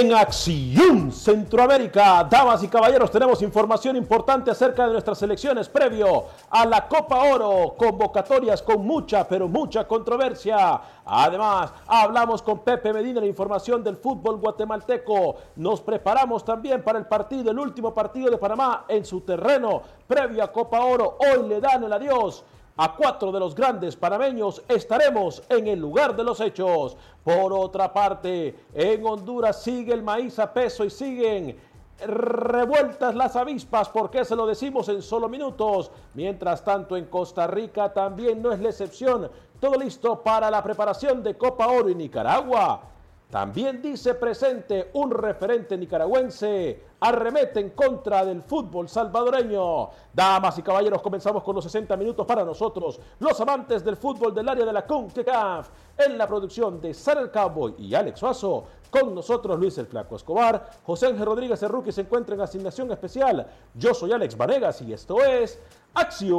En Acción Centroamérica, damas y caballeros, tenemos información importante acerca de nuestras elecciones previo a la Copa Oro, convocatorias con mucha, pero mucha controversia. Además, hablamos con Pepe Medina la información del fútbol guatemalteco. Nos preparamos también para el partido, el último partido de Panamá en su terreno previo a Copa Oro. Hoy le dan el adiós a cuatro de los grandes panameños estaremos en el lugar de los hechos. Por otra parte, en Honduras sigue el maíz a peso y siguen revueltas las avispas, porque se lo decimos en solo minutos. Mientras tanto, en Costa Rica también no es la excepción. Todo listo para la preparación de Copa Oro en Nicaragua. También dice presente un referente nicaragüense, arremete en contra del fútbol salvadoreño. Damas y caballeros, comenzamos con los 60 minutos para nosotros, los amantes del fútbol del área de la CONCACAF, en la producción de Sara Cowboy y Alex Suazo. Con nosotros Luis el Flaco Escobar, José Ángel Rodríguez el Rookie se encuentra en asignación especial. Yo soy Alex Vanegas y esto es Acción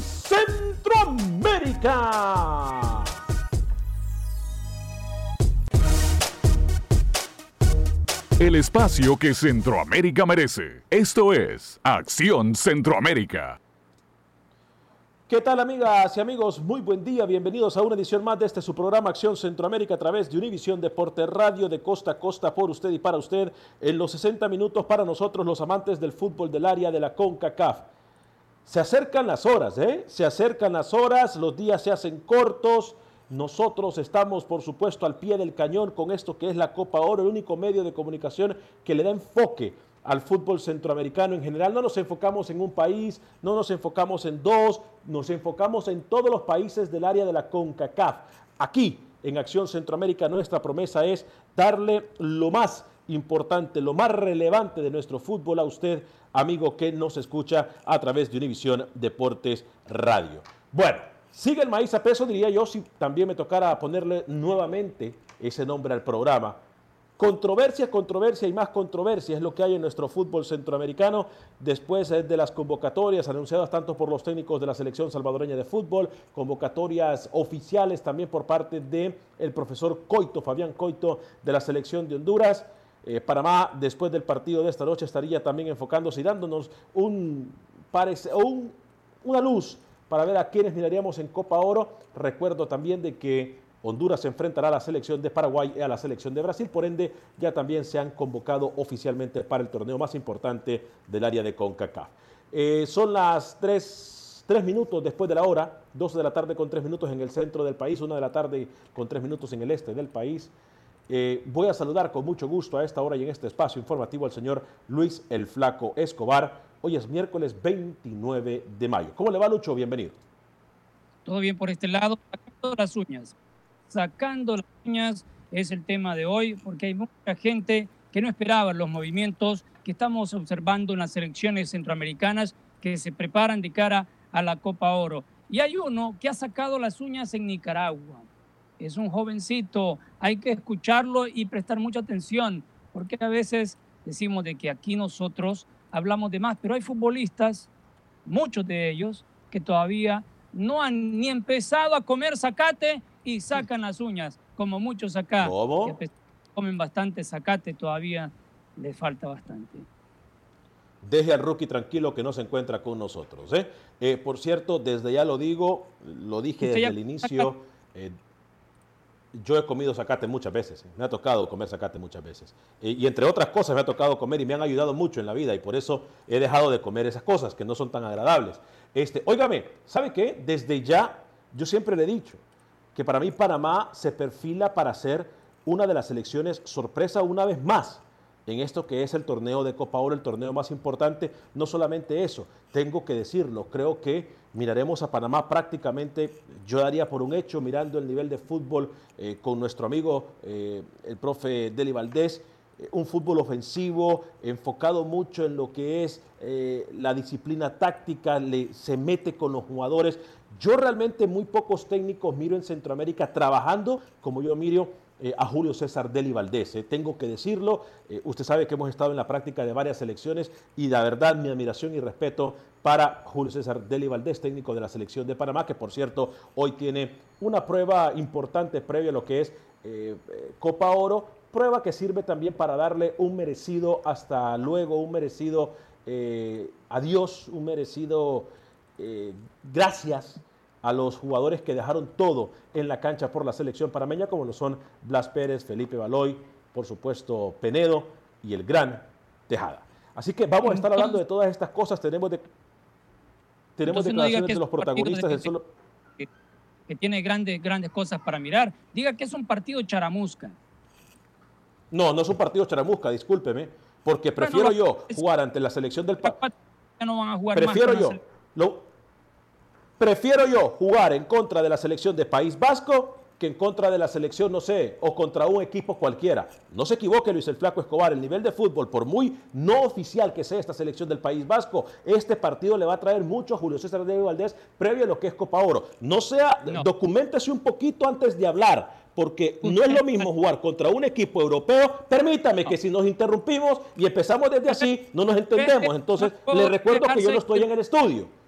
Centroamérica. El espacio que Centroamérica merece. Esto es Acción Centroamérica. ¿Qué tal amigas y amigos? Muy buen día, bienvenidos a una edición más de este su programa Acción Centroamérica a través de Univisión Deporte Radio de costa a costa por usted y para usted en los 60 minutos para nosotros los amantes del fútbol del área de la CONCACAF. Se acercan las horas, ¿eh? Se acercan las horas, los días se hacen cortos. Nosotros estamos, por supuesto, al pie del cañón con esto que es la Copa Oro, el único medio de comunicación que le da enfoque al fútbol centroamericano en general. No nos enfocamos en un país, no nos enfocamos en dos, nos enfocamos en todos los países del área de la CONCACAF. Aquí, en Acción Centroamérica, nuestra promesa es darle lo más importante, lo más relevante de nuestro fútbol a usted, amigo que nos escucha a través de Univisión Deportes Radio. Bueno, sigue el maíz a peso, diría yo, si también me tocara ponerle nuevamente ese nombre al programa. Controversia, controversia y más controversia es lo que hay en nuestro fútbol centroamericano después de las convocatorias anunciadas tanto por los técnicos de la selección salvadoreña de fútbol, convocatorias oficiales también por parte del el profesor Coito, Fabián Coito de la selección de Honduras. Eh, Panamá, después del partido de esta noche, estaría también enfocándose y dándonos un, parece, un, una luz para ver a quienes miraríamos en Copa Oro. Recuerdo también de que Honduras se enfrentará a la selección de Paraguay y a la selección de Brasil, por ende ya también se han convocado oficialmente para el torneo más importante del área de CONCACAF. Eh, son las 3, minutos después de la hora, 12 de la tarde con 3 minutos en el centro del país, 1 de la tarde con 3 minutos en el este del país. Eh, voy a saludar con mucho gusto a esta hora y en este espacio informativo al señor Luis el Flaco Escobar. Hoy es miércoles 29 de mayo. ¿Cómo le va, Lucho? Bienvenido. Todo bien por este lado, sacando las uñas. Sacando las uñas es el tema de hoy, porque hay mucha gente que no esperaba los movimientos que estamos observando en las elecciones centroamericanas que se preparan de cara a la Copa Oro. Y hay uno que ha sacado las uñas en Nicaragua. es un jovencito, hay que escucharlo y prestar mucha atención, porque a veces decimos de que aquí nosotros hablamos de más, pero hay futbolistas, muchos de ellos, que todavía no han ni empezado a comer zacate y sacan las uñas, como muchos acá. Que comen bastante zacate, todavía les falta bastante. Deje al rookie tranquilo que no se encuentra con nosotros. ¿eh? Eh, por cierto, desde ya lo digo, lo dije desde el inicio, eh, yo he comido zacate muchas veces, me ha tocado comer zacate muchas veces. y entre otras cosas me ha tocado comer y me han ayudado mucho en la vida y por eso he dejado de comer esas cosas que no son tan agradables. Este, óigame, ¿sabe qué? Desde ya, yo siempre le he dicho que para mí Panamá se perfila para ser una de las selecciones sorpresa una vez más en esto que es el torneo de Copa Oro, el torneo más importante. No solamente eso, tengo que decirlo, creo que miraremos a Panamá prácticamente, yo daría por un hecho, mirando el nivel de fútbol eh, con nuestro amigo eh, el profe Deli Valdés, eh, un fútbol ofensivo, enfocado mucho en lo que es la disciplina táctica, le, se mete con los jugadores. Yo realmente muy pocos técnicos miro en Centroamérica trabajando como yo miro eh, a Julio César Deli Valdés. Eh. Tengo que decirlo, eh, usted sabe que hemos estado en la práctica de varias selecciones y la verdad mi admiración y respeto para Julio César Deli Valdés, técnico de la selección de Panamá, que por cierto hoy tiene una prueba importante previa a lo que es Copa Oro, prueba que sirve también para darle un merecido hasta luego, un merecido adiós, un merecido gracias a los jugadores que dejaron todo en la cancha por la selección parameña, como lo son Blas Pérez, Felipe Baloy, por supuesto Penedo y el gran Tejada. Así que vamos a estar hablando de todas estas cosas. Tenemos, de, tenemos declaraciones de los protagonistas del solo. Que, tiene grandes, grandes cosas para mirar. Diga que es un partido charamusca. No, no es un partido charamusca, discúlpeme, porque prefiero yo jugar ante la selección del país. No van a jugar prefiero yo. Lo, Prefiero yo jugar en contra de la selección de País Vasco que en contra de la selección, no sé, o contra un equipo cualquiera. No se equivoque, Luis el Flaco Escobar, el nivel de fútbol, por muy no oficial que sea esta selección del País Vasco, este partido le va a traer mucho a Julio César de Valdés previo a lo que es Copa Oro. No sea, documentese un poquito antes de hablar, porque no es lo mismo jugar contra un equipo europeo. Permítame que si nos interrumpimos y empezamos desde así, no nos entendemos. Entonces, le recuerdo que yo no estoy en el estudio.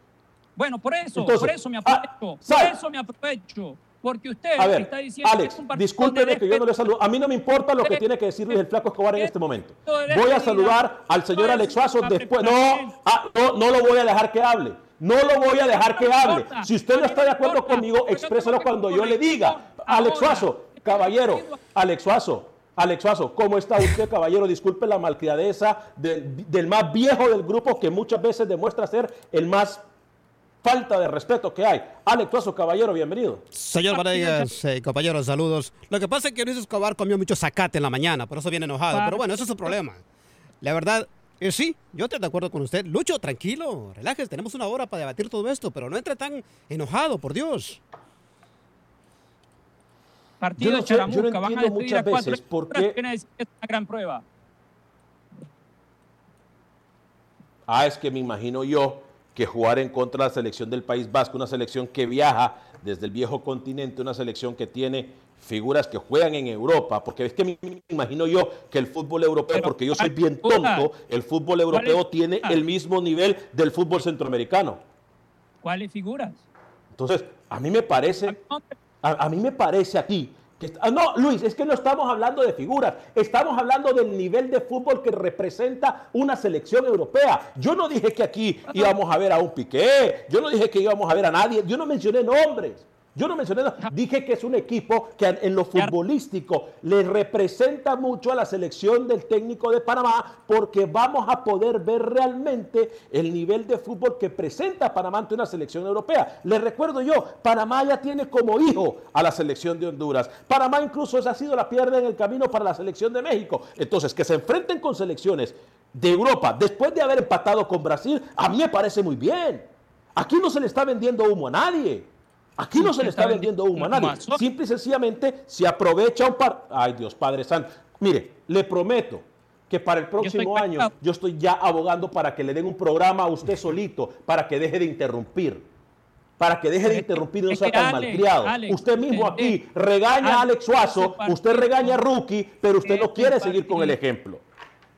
Bueno, por eso, por eso me ah, aprovecho. por eso me aprovecho. Porque usted está diciendo que es un partido discúlpeme que yo no le saludo. A mí no me importa lo que tiene que decir el Flaco Escobar en este momento. Voy a saludar al señor Alex Suazo después. Ah, no, no, lo voy a dejar que hable. No lo voy a dejar que hable. Si usted no está de acuerdo conmigo, expréselo cuando yo le diga. Alex Suazo, caballero, Alex Suazo, Alex Suazo, ¿cómo está usted, caballero? Disculpe la malcriadeza del, del más viejo del grupo que muchas veces demuestra ser el más falta de respeto que hay. Alex Tuazo, caballero, bienvenido. Señor Varegas, eh, compañeros, saludos. Lo que pasa es que Luis Escobar comió mucho zacate en la mañana, por eso viene enojado. Pero bueno, ese es su problema. La verdad, eh, sí, yo estoy de acuerdo con usted. Lucho, tranquilo, relájese, tenemos una hora para debatir todo esto, pero no entre tan enojado, por Dios. Partido yo no, Charamusca, van a muchas veces por qué... Es una gran prueba. Ah, es que me imagino yo que jugar en contra de la selección del País Vasco, una selección que viaja desde el viejo continente, una selección que tiene figuras que juegan en Europa, porque es que me imagino yo que el fútbol europeo, porque yo soy bien tonto, el fútbol europeo tiene el mismo nivel del fútbol centroamericano. ¿Cuáles figuras? Entonces, a mí me parece, a, a mí me parece aquí Ah, no, Luis, es que no estamos hablando de figuras, estamos hablando del nivel de fútbol que representa una selección europea. Yo no dije que aquí íbamos a ver a un Piqué, yo no dije que íbamos a ver a nadie, yo no mencioné nombres. Yo no mencioné, dije que es un equipo que en lo futbolístico le representa mucho a la selección del técnico de Panamá porque vamos a poder ver realmente el nivel de fútbol que presenta Panamá ante una selección europea. Les recuerdo yo, Panamá ya tiene como hijo a la selección de Honduras. Panamá incluso esa ha sido la piedra en el camino para la selección de México. Entonces, que se enfrenten con selecciones de Europa después de haber empatado con Brasil, a mí me parece muy bien. Aquí no se le está vendiendo humo a nadie. Aquí no se le está vendiendo humo a nadie. Simple y sencillamente se aprovecha un par. Ay, Dios Padre Santo. Mire, le prometo que para el próximo año yo estoy ya abogando para que le den un programa a usted solito, para que deje de interrumpir. para que deje de interrumpir y no sea tan malcriado. usted mismo aquí regaña a Alex Suazo, usted regaña a Rookie, pero usted no quiere seguir con el ejemplo.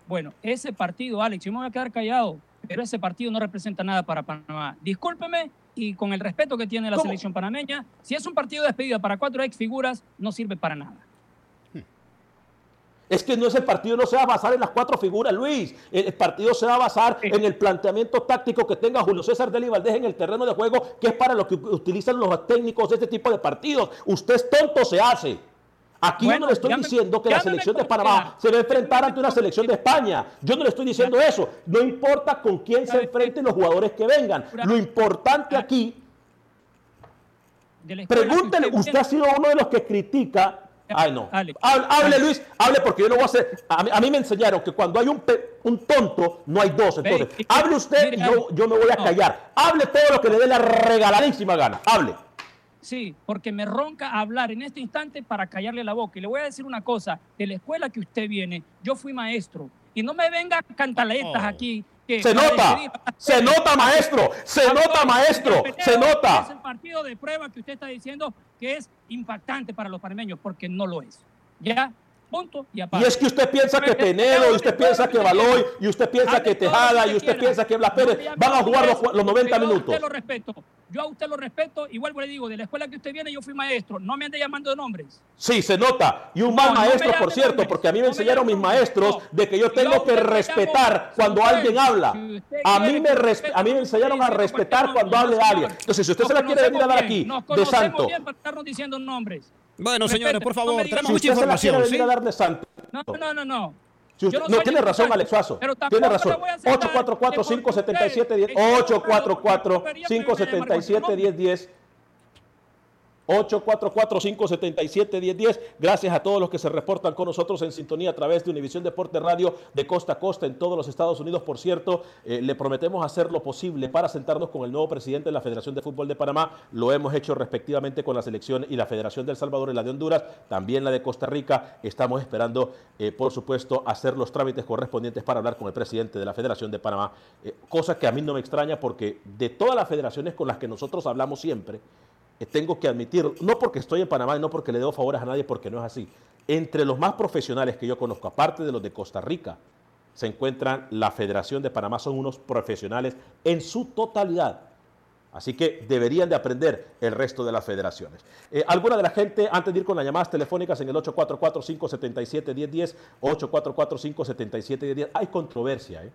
Bueno, ese partido, Alex, yo me voy a quedar callado, pero ese partido no representa nada para Panamá. Discúlpeme y con el respeto que tiene la selección panameña, si es un partido de despedida para cuatro ex figuras, no sirve para nada. Es que no es el partido, no se va a basar en las cuatro figuras, Luis. El, partido se va a basar en el planteamiento táctico que tenga Julio César Deli Valdés en el terreno de juego, que es para lo que utilizan los técnicos de este tipo de partidos. Usted es tonto, se hace. Aquí yo no le estoy diciendo que la selección de Panamá se va a enfrentar ante una selección de España. Yo no le estoy diciendo eso. No importa con quién se enfrenten los jugadores que vengan. Lo importante aquí, pregúntele, usted ha sido uno de los que critica Ay, no. Hable, Luis, hable porque yo no voy a hacer. A mí, me enseñaron que cuando hay un, un tonto, no hay dos. Entonces, hable usted y yo, yo, me voy a callar. Hable todo lo que le dé la regaladísima gana. Hable. Sí, porque me ronca hablar en este instante para callarle la boca. Y le voy a decir una cosa: de la escuela que usted viene, yo fui maestro. Y no me venga cantaletas oh. aquí se nota, se nota maestro, se nota maestro, se nota. Es el partido de prueba que usted está diciendo que es impactante para los panameños, porque no lo es. Ya, punto y. Y es que usted piensa que Penedo, y usted piensa que Baloy, y usted piensa que Tejada, y usted piensa que Blas Pérez van a jugar los, 90 minutos. Yo a usted lo respeto, yo a usted lo respeto, igual le digo, de la escuela que usted viene yo fui maestro, no me ande llamando de nombres. Sí, se nota, y un mal maestro, por cierto, porque a mí me enseñaron mis maestros de que yo tengo que respetar cuando alguien habla. A mí me, a mí me enseñaron a respetar cuando hable alguien. Entonces, si usted se la quiere venir a dar aquí, de santo. Bien para estarnos diciendo nombres. Bueno, señores, por favor, tenemos mucha información. ¿sí? No, no, no, no. no, tiene razón, Alex Suazo. Tiene razón. 844-577-10. 844-577-1010. 844-577-1010. Gracias a todos los que se reportan con nosotros en sintonía a través de Univisión Deporte Radio de costa a costa en todos los Estados Unidos. Por cierto, eh, le prometemos hacer lo posible para sentarnos con el nuevo presidente de la Federación de Fútbol de Panamá. Lo hemos hecho respectivamente con la selección y la Federación de Salvador y la de Honduras, también la de Costa Rica. Estamos esperando, eh, por supuesto, hacer los trámites correspondientes para hablar con el presidente de la Federación de Panamá, eh, cosa que a mí no me extraña porque de todas las federaciones con las que nosotros hablamos siempre, tengo que admitir, no porque estoy en Panamá y no porque le debo favores a nadie, porque no es así. Entre los más profesionales que yo conozco, aparte de los de Costa Rica, se encuentran la Federación de Panamá, son unos profesionales en su totalidad. Así que deberían de aprender el resto de las federaciones. Eh, ¿Alguna de la gente, antes de ir con las llamadas telefónicas en el 844-577-1010, 844-577-1010, hay controversia, ¿eh?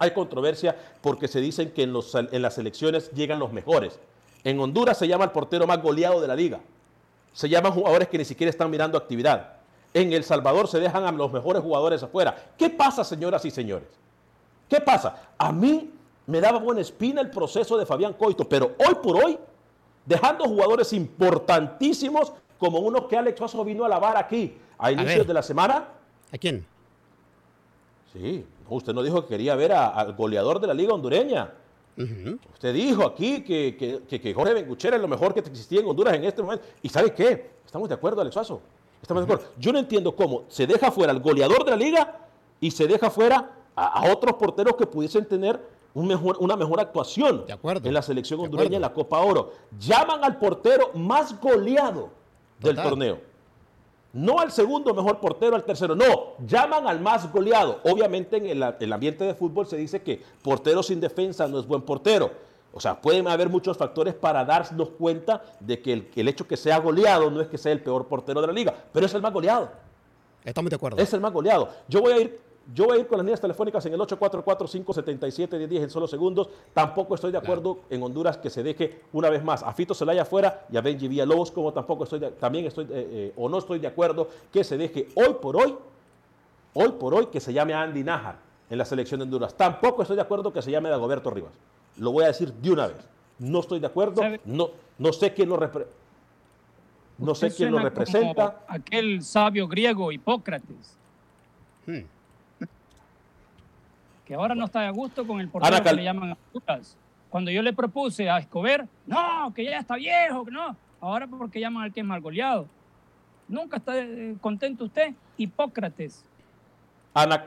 Hay controversia porque se dicen que en, los, en las elecciones llegan los mejores. En Honduras se llama el portero más goleado de la liga. Se llaman jugadores que ni siquiera están mirando actividad. En El Salvador se dejan a los mejores jugadores afuera. ¿Qué pasa, señoras y señores? ¿Qué pasa? A mí me daba buena espina el proceso de Fabián Coito, pero hoy por hoy, dejando jugadores importantísimos como uno que Alex Suazo vino a lavar aquí a inicios de la semana. ¿A quién? Sí, usted no dijo que quería ver al goleador de la liga hondureña. Usted dijo aquí que, que, Jorge Benguchera es lo mejor que existía en Honduras en este momento. ¿Y sabe qué? Estamos de acuerdo, Alex Suazo. Estamos de acuerdo. Yo no entiendo cómo se deja fuera al goleador de la liga y se deja fuera a, otros porteros que pudiesen tener un mejor, una mejor actuación en la selección hondureña en la Copa Oro. Llaman al portero más goleado del torneo. No al segundo mejor portero, al tercero, no, llaman al más goleado. Obviamente en el, ambiente de fútbol se dice que portero sin defensa no es buen portero. O sea, pueden haber muchos factores para darnos cuenta de que el, el, hecho que sea goleado no es que sea el peor portero de la liga, pero es el más goleado. Estamos de acuerdo. Es el más goleado. Yo voy a ir yo voy a ir con las líneas telefónicas en el 844-577-1010 en solo segundos. Tampoco estoy de acuerdo en Honduras que se deje una vez más a Fito Zelaya afuera y a Benji Villalobos, como tampoco estoy, también estoy, eh, eh, o no estoy de acuerdo que se deje hoy por hoy, hoy por hoy, que se llame a Andy Najar en la selección de Honduras. Tampoco estoy de acuerdo que se llame a Dagoberto Rivas. Lo voy a decir de una vez. No estoy de acuerdo, no, no sé quién lo representa. No sé quién lo representa. Aquel sabio griego Hipócrates. Hmm que ahora no está de gusto con el portero que le llaman a Cuando yo le propuse a Escobar, no, que ya está viejo, que no. Ahora porque llaman al que es mal goleado. Nunca está eh, contento usted, Hipócrates. Ana,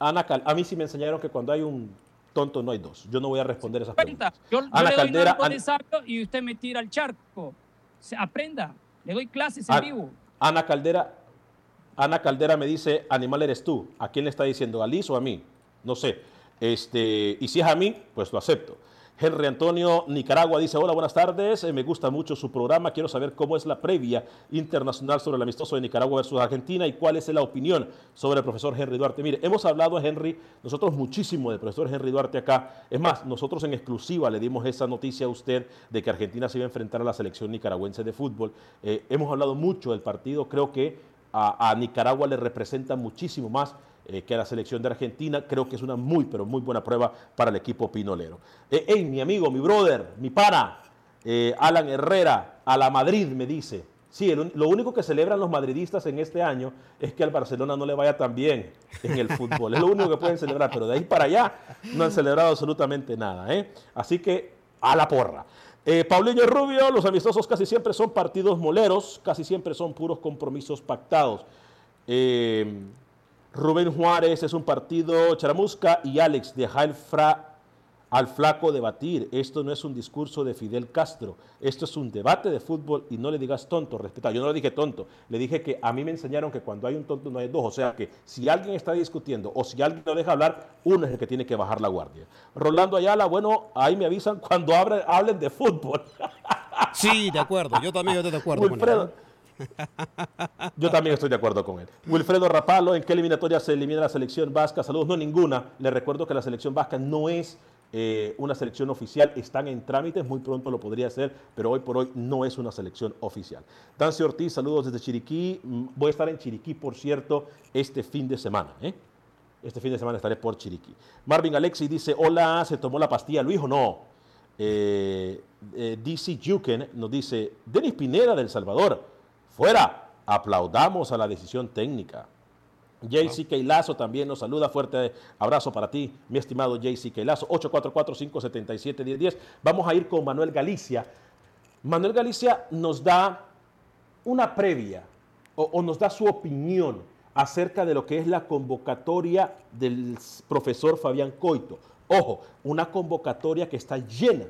Ana a mí sí me enseñaron que cuando hay un tonto no hay dos. Yo no voy a responder esas preguntas. Yo, yo le doy Caldera, de sabio y usted me tira al charco. Se, aprenda. Le doy clases en vivo. Ana Caldera, Ana Caldera me dice, animal eres tú. ¿A quién le está diciendo? ¿A Liz o a mí? No sé. Este, y si es a mí, pues lo acepto. Henry Antonio Nicaragua dice, hola, buenas tardes, eh, me gusta mucho su programa, quiero saber cómo es la previa internacional sobre el amistoso de Nicaragua versus Argentina y cuál es la opinión sobre el profesor Henry Duarte. Mire, hemos hablado a Henry, nosotros muchísimo del profesor Henry Duarte acá, es más, nosotros en exclusiva le dimos esa noticia a usted de que Argentina se iba a enfrentar a la selección nicaragüense de fútbol. Eh, hemos hablado mucho del partido, creo que a, a Nicaragua le representa muchísimo más eh, que la selección de Argentina. Creo que es una muy, pero muy buena prueba para el equipo pinolero. Eh, hey, mi amigo, mi brother, mi pana, eh, Alan Herrera, a la Madrid me dice. Sí, lo único que celebran los madridistas en este año es que al Barcelona no le vaya tan bien en el fútbol. Es lo único que pueden celebrar, pero de ahí para allá no han celebrado absolutamente nada. Así que a la porra. Eh, Paulinho Rubio, los amistosos casi siempre son partidos moleros, casi siempre son puros compromisos pactados. Eh, Rubén Juárez es un partido charamusca y Alex, deja el fra, al flaco debatir. Esto no es un discurso de Fidel Castro, esto es un debate de fútbol y no le digas tonto, respeta. Yo no le dije tonto, le dije que a mí me enseñaron que cuando hay un tonto no hay dos, o sea que si alguien está discutiendo o si alguien lo deja hablar, uno es el que tiene que bajar la guardia. Rolando Ayala, bueno, ahí me avisan cuando hablen, de fútbol. Sí, de acuerdo, yo también estoy de acuerdo. Wilfredo, yo también estoy de acuerdo con él. Wilfredo Rapalo, ¿en qué eliminatoria se elimina la selección vasca? Saludos, no ninguna. Le recuerdo que la selección vasca no es eh, una selección oficial, están en trámites, muy pronto lo podría ser, pero hoy por hoy no es una selección oficial. Dancy Ortiz, saludos desde Chiriquí. Mm, voy a estar en Chiriquí, por cierto, este fin de semana. ¿eh? Este fin de semana estaré por Chiriquí. Marvin Alexi dice, hola, ¿se tomó la pastilla Luis o no? Eh, DC Juken nos dice, Denis Pineda del Salvador, Fuera, aplaudamos a la decisión técnica. JC Keilazo también nos saluda. Fuerte abrazo para ti, mi estimado JC Keilazo. 844-577-1010. Vamos a ir con Manuel Galicia. Manuel Galicia nos da una previa o, nos da su opinión acerca de lo que es la convocatoria del profesor Fabián Coito. Ojo, una convocatoria que está llena,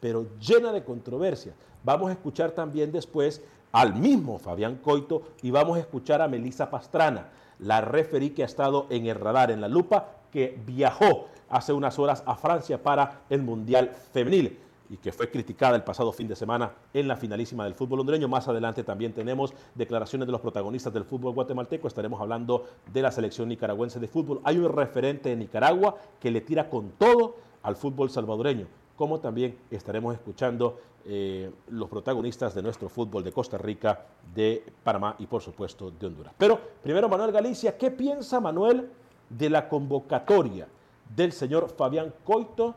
pero llena de controversia. Vamos a escuchar también después al mismo Fabián Coito y vamos a escuchar a Melisa Pastrana, la referí que ha estado en el radar, en la lupa, que viajó hace unas horas a Francia para el Mundial Femenil y que fue criticada el pasado fin de semana en la finalísima del fútbol hondureño. Más adelante también tenemos declaraciones de los protagonistas del fútbol guatemalteco. Estaremos hablando de la selección nicaragüense de fútbol. Hay un referente en Nicaragua que le tira con todo al fútbol salvadoreño como también estaremos escuchando eh, los protagonistas de nuestro fútbol de Costa Rica, de Panamá y por supuesto de Honduras. Pero primero Manuel Galicia, ¿qué piensa Manuel de la convocatoria del señor Fabián Coito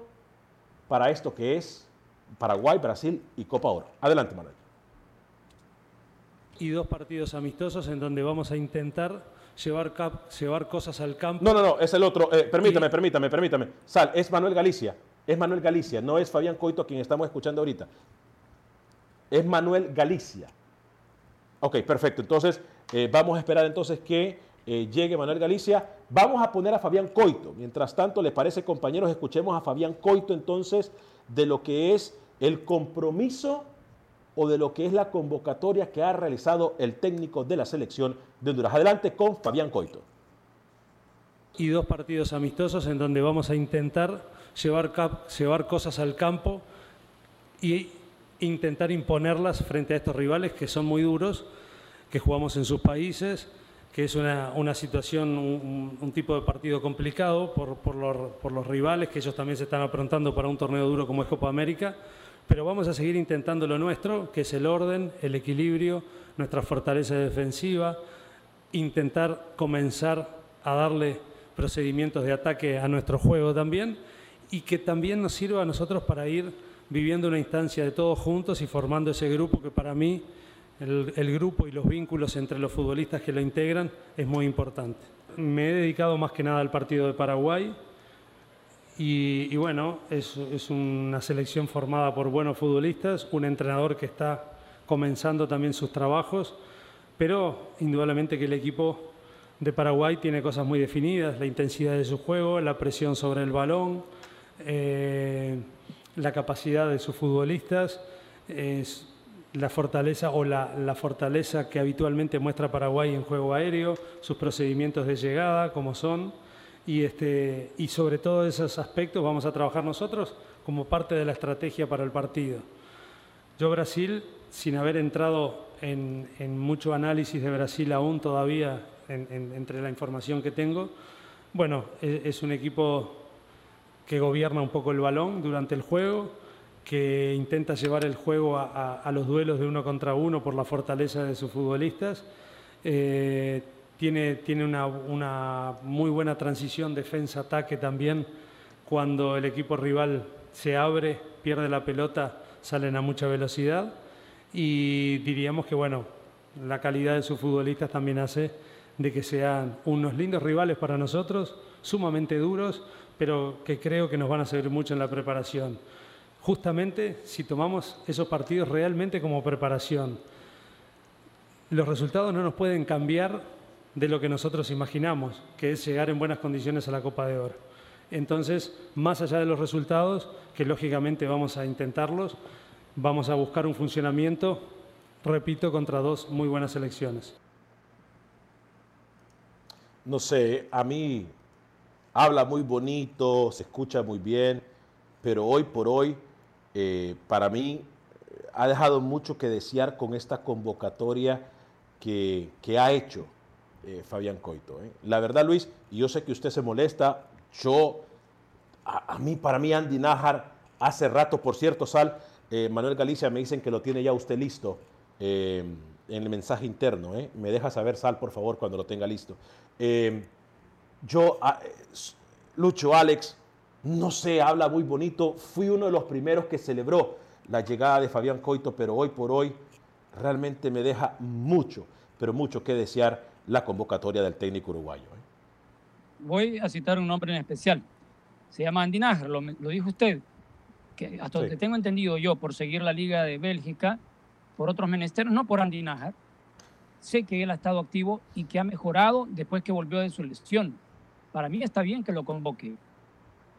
para esto que es Paraguay, Brasil y Copa Oro? Adelante Manuel. Y dos partidos amistosos en donde vamos a intentar llevar, llevar cosas al campo. No, no, no, es el otro. Eh, permítame, permítame, permítame. Sal, es Manuel Galicia. Es Manuel Galicia, no es Fabián Coito quien estamos escuchando ahorita. Es Manuel Galicia. Ok, perfecto. Entonces, eh, vamos a esperar entonces que eh, llegue Manuel Galicia. Vamos a poner a Fabián Coito. Mientras tanto, ¿les parece, compañeros? Escuchemos a Fabián Coito entonces de lo que es el compromiso o de lo que es la convocatoria que ha realizado el técnico de la selección de Honduras. Adelante con Fabián Coito. Y dos partidos amistosos en donde vamos a intentar llevar, llevar cosas al campo e intentar imponerlas frente a estos rivales que son muy duros, que jugamos en sus países, que es una, una situación, un, tipo de partido complicado por, por, los, por, los, rivales, que ellos también se están aprontando para un torneo duro como es Copa América, pero vamos a seguir intentando lo nuestro, que es el orden, el equilibrio, nuestra fortaleza defensiva, intentar comenzar a darle procedimientos de ataque a nuestro juego también y que también nos sirva a nosotros para ir viviendo una instancia de todos juntos y formando ese grupo que para mí, el, grupo y los vínculos entre los futbolistas que lo integran es muy importante. Me he dedicado más que nada al partido de Paraguay y, bueno, es, una selección formada por buenos futbolistas, un entrenador que está comenzando también sus trabajos, pero indudablemente que el equipo de Paraguay tiene cosas muy definidas, la intensidad de su juego, la presión sobre el balón, eh, la capacidad de sus futbolistas, es la fortaleza o la, la, fortaleza que habitualmente muestra Paraguay en juego aéreo, sus procedimientos de llegada, como son, y, este, y sobre todo esos aspectos vamos a trabajar nosotros como parte de la estrategia para el partido. Yo Brasil, sin haber entrado en, en mucho análisis de Brasil aún todavía entre la información que tengo, bueno, es, es un equipo que gobierna un poco el balón durante el juego, que intenta llevar el juego a, los duelos de uno contra uno por la fortaleza de sus futbolistas. Eh, tiene, tiene una, una, muy buena transición defensa-ataque también. Cuando el equipo rival se abre, pierde la pelota, salen a mucha velocidad. Y diríamos que bueno, la calidad de sus futbolistas también hace de que sean unos lindos rivales para nosotros, sumamente duros, pero que creo que nos van a servir mucho en la preparación justamente si tomamos esos partidos realmente como preparación. Los resultados no nos pueden cambiar de lo que nosotros imaginamos, que es llegar en buenas condiciones a la Copa de Oro. Entonces, más allá de los resultados, que lógicamente vamos a intentarlos, vamos a buscar un funcionamiento, repito, contra dos muy buenas elecciones. No sé, a mí habla muy bonito, se escucha muy bien, pero hoy por hoy eh, para mí ha dejado mucho que desear con esta convocatoria que, ha hecho eh, Fabián Coito. ¿eh? La verdad, Luis, yo sé que usted se molesta, yo, a, mí, para mí, Andy Nájar, hace rato, por cierto, Sal, Manuel Galicia me dicen que lo tiene ya usted listo en el mensaje interno. Me deja saber, Sal, por favor, cuando lo tenga listo. Yo, Lucho, Alex, no sé, habla muy bonito. Fui uno de los primeros que celebró la llegada de Fabián Coito, pero hoy por hoy realmente me deja mucho, pero mucho que desear la convocatoria del técnico uruguayo. ¿eh? Voy a citar un nombre en especial. Se llama Andy Nájar, lo, dijo usted, que hasta donde tengo entendido yo, por seguir la Liga de Bélgica, por otros menesteres, no por Andy Nájar, sé que él ha estado activo y que ha mejorado después que volvió de su lesión. Para mí está bien que lo convoque.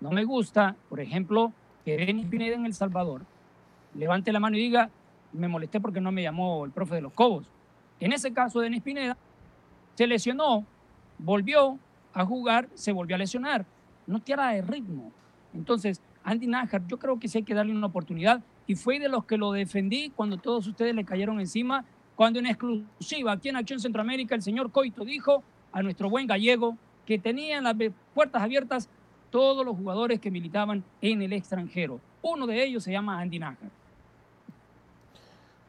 No me gusta, por ejemplo, que Denis Pineda en El Salvador levante la mano y diga, me molesté porque no me llamó el profe de los Cobos. En ese caso, Denis Pineda se lesionó, volvió a jugar, se volvió a lesionar. No tiene de ritmo. Entonces, Andy Nájar, yo creo que sí hay que darle una oportunidad y fue de los que lo defendí cuando todos ustedes le cayeron encima, cuando en exclusiva aquí en Acción Centroamérica el señor Coito dijo a nuestro buen gallego que tenían las puertas abiertas todos los jugadores que militaban en el extranjero. Uno de ellos se llama Andy Nájar.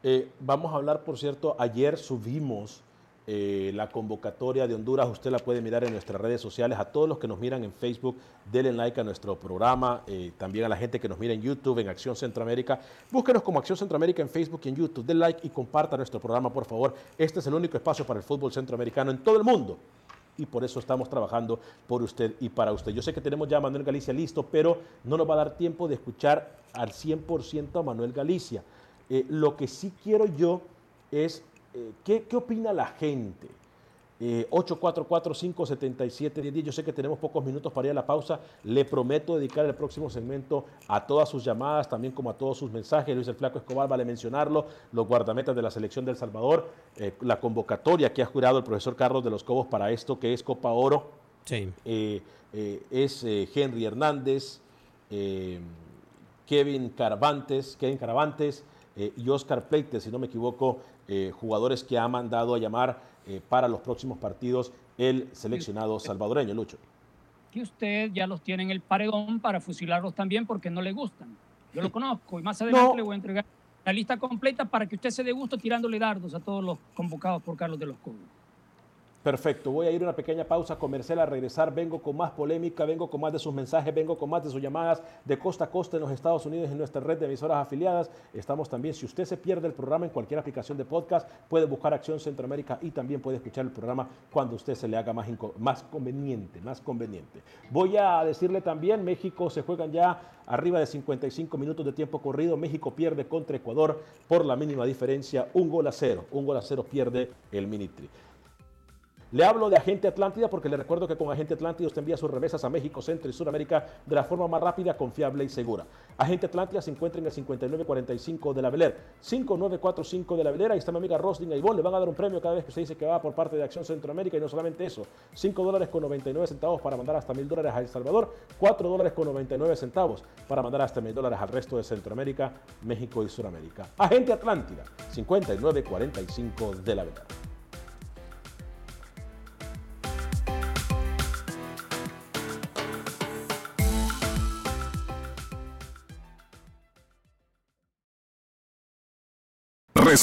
Eh, vamos a hablar, por cierto, ayer subimos eh, la convocatoria de Honduras, usted la puede mirar en nuestras redes sociales. A todos los que nos miran en Facebook, denle like a nuestro programa. Eh, también a la gente que nos mira en YouTube, en Acción Centroamérica. Búsquenos como Acción Centroamérica en Facebook y en YouTube. Den like y comparta nuestro programa, por favor. Este es el único espacio para el fútbol centroamericano en todo el mundo y por eso estamos trabajando por usted y para usted. Yo sé que tenemos ya a Manuel Galicia listo, pero no nos va a dar tiempo de escuchar al 100% a Manuel Galicia. Eh, lo que sí quiero yo es, eh, ¿qué, ¿qué opina la gente? 844-577-1010. Eh, Yo sé que tenemos pocos minutos para ir a la pausa. Le prometo dedicar el próximo segmento a todas sus llamadas, también como a todos sus mensajes. Luis el Flaco Escobar, vale mencionarlo, los guardametas de la selección del Salvador, eh, la convocatoria que ha jurado el profesor Carlos de los Cobos para esto que es Copa Oro. Sí. Eh, es Henry Hernández, Kevin Caravantes, Kevin Caravantes y Oscar Pleite, si no me equivoco, jugadores que ha mandado a llamar eh, para los próximos partidos el seleccionado salvadoreño, Lucho. Que usted ya los tiene en el paredón para fusilarlos también porque no le gustan. Yo lo conozco y más adelante le voy a entregar la lista completa para que usted se dé gusto tirándole dardos a todos los convocados por Carlos de los Cobos. Perfecto, voy a ir a una pequeña pausa comercial a regresar. Vengo con más polémica, vengo con más de sus mensajes, vengo con más de sus llamadas de costa a costa en los Estados Unidos en nuestra red de emisoras afiliadas. Estamos también, si usted se pierde el programa en cualquier aplicación de podcast, puede buscar Acción Centroamérica y también puede escuchar el programa cuando usted se le haga más, más conveniente, más conveniente. Voy a decirle también, México se juegan ya arriba de 55 minutos de tiempo corrido. México pierde contra Ecuador por la mínima diferencia, un gol a cero. Un gol a cero pierde el Minitri. Le hablo de Agente Atlántida porque le recuerdo que con Agente Atlántida usted envía sus remesas a México, Centro y Sudamérica de la forma más rápida, confiable y segura. Agente Atlántida se encuentra en el 5945 de la Beler, 5945 de la Velera. Ahí está mi amiga Rosling Aibón. Le van a dar un premio cada vez que usted dice que va por parte de Acción Centroamérica y no solamente eso. 5 dólares con 99 centavos para mandar hasta mil dólares a El Salvador, 4 dólares con 99 centavos para mandar hasta mil dólares al resto de Centroamérica, México y Sudamérica. Agente Atlántida, 5945 de la Velera.